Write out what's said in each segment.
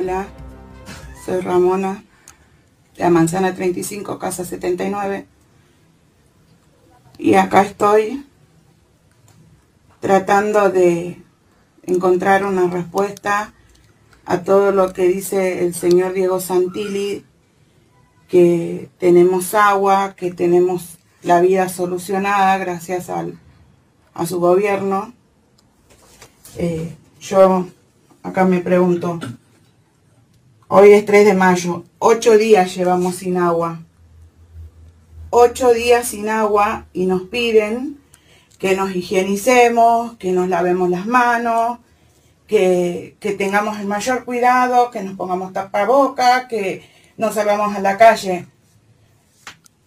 Hola, soy Ramona, de la Manzana 35, Casa 79. Y acá estoy tratando de encontrar una respuesta a todo lo que dice el señor Diego Santilli, que tenemos agua, que tenemos la vida solucionada gracias al, a su gobierno. Eh, yo acá me pregunto, hoy es 3 de mayo, ocho días llevamos sin agua. Ocho días sin agua y nos piden que nos higienicemos, que nos lavemos las manos, que, tengamos el mayor cuidado, que nos pongamos tapaboca, que no salgamos a la calle.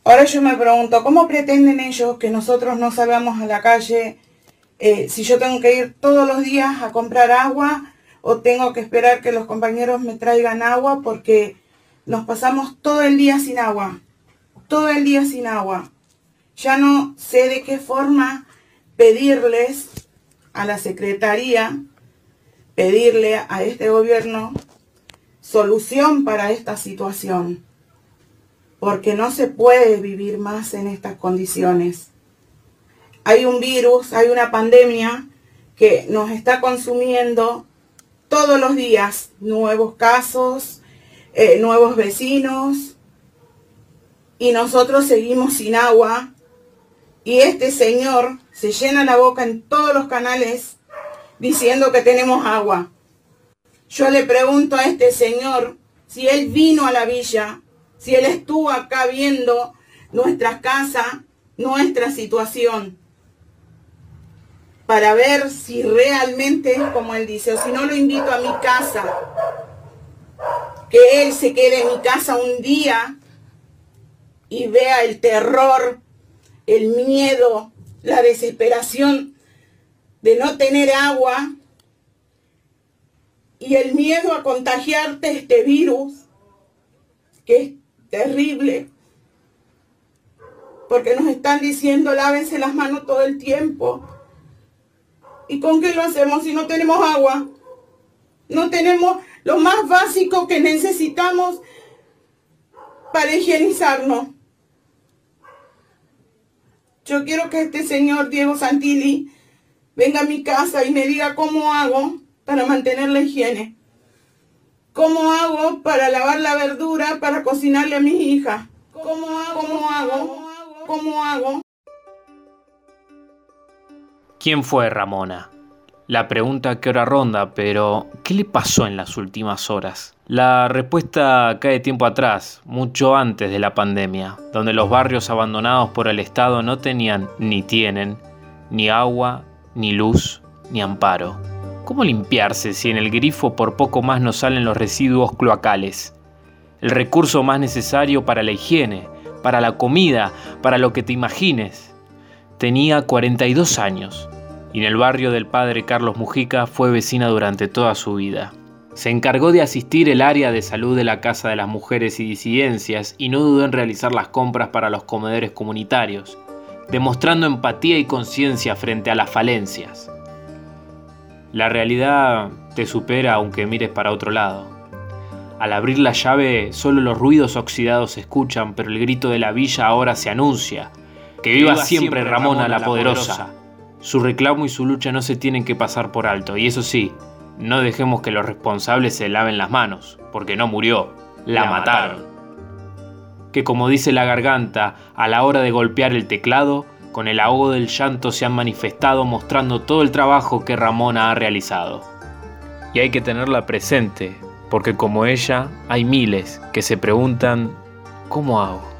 Ahora yo me pregunto, ¿cómo pretenden ellos que nosotros no salgamos a la calle eh, si yo tengo que ir todos los días a comprar agua o tengo que esperar que los compañeros me traigan agua porque nos pasamos todo el día sin agua, todo el día sin agua. Ya no sé de qué forma pedirles a la Secretaría, pedirle a este gobierno solución para esta situación, porque no se puede vivir más en estas condiciones. Hay un virus, hay una pandemia que nos está consumiendo todos los días, nuevos casos, eh, nuevos vecinos, y nosotros seguimos sin agua, y este señor se llena la boca en todos los canales diciendo que tenemos agua. Yo le pregunto a este señor si él vino a la villa, si él estuvo acá viendo nuestra casa, nuestra situación, para ver si realmente es como él dice, o si no lo invito a mi casa, que él se quede en mi casa un día y vea el terror el miedo, la desesperación de no tener agua y el miedo a contagiarte este virus, que es terrible, porque nos están diciendo lávense las manos todo el tiempo. ¿Y con qué lo hacemos si no tenemos agua? No tenemos lo más básico que necesitamos para higienizarnos. Yo quiero que este señor Diego Santilli venga a mi casa y me diga cómo hago para mantener la higiene. ¿Cómo hago para lavar la verdura para cocinarle a mis hijas? ¿Cómo hago? ¿Cómo hago? ¿Cómo hago? ¿Quién fue Ramona? La pregunta que ahora ronda, pero ¿qué le pasó en las últimas horas? La respuesta cae tiempo atrás, mucho antes de la pandemia, donde los barrios abandonados por el Estado no tenían ni tienen ni agua, ni luz, ni amparo. ¿Cómo limpiarse si en el grifo por poco más no salen los residuos cloacales? El recurso más necesario para la higiene, para la comida, para lo que te imagines. Tenía 42 años y en el barrio del padre Carlos Mujica fue vecina durante toda su vida. Se encargó de asistir el área de salud de la Casa de las Mujeres y Disidencias y no dudó en realizar las compras para los comedores comunitarios, demostrando empatía y conciencia frente a las falencias. La realidad te supera aunque mires para otro lado. Al abrir la llave, solo los ruidos oxidados se escuchan, pero el grito de la villa ahora se anuncia. Que viva, siempre, Ramona, la poderosa. Su reclamo y su lucha no se tienen que pasar por alto, y eso sí, no dejemos que los responsables se laven las manos, porque no murió, la, mataron. Que como dice la garganta, a la hora de golpear el teclado, con el ahogo del llanto se han manifestado mostrando todo el trabajo que Ramona ha realizado. Y hay que tenerla presente, porque como ella, hay miles que se preguntan, ¿cómo hago?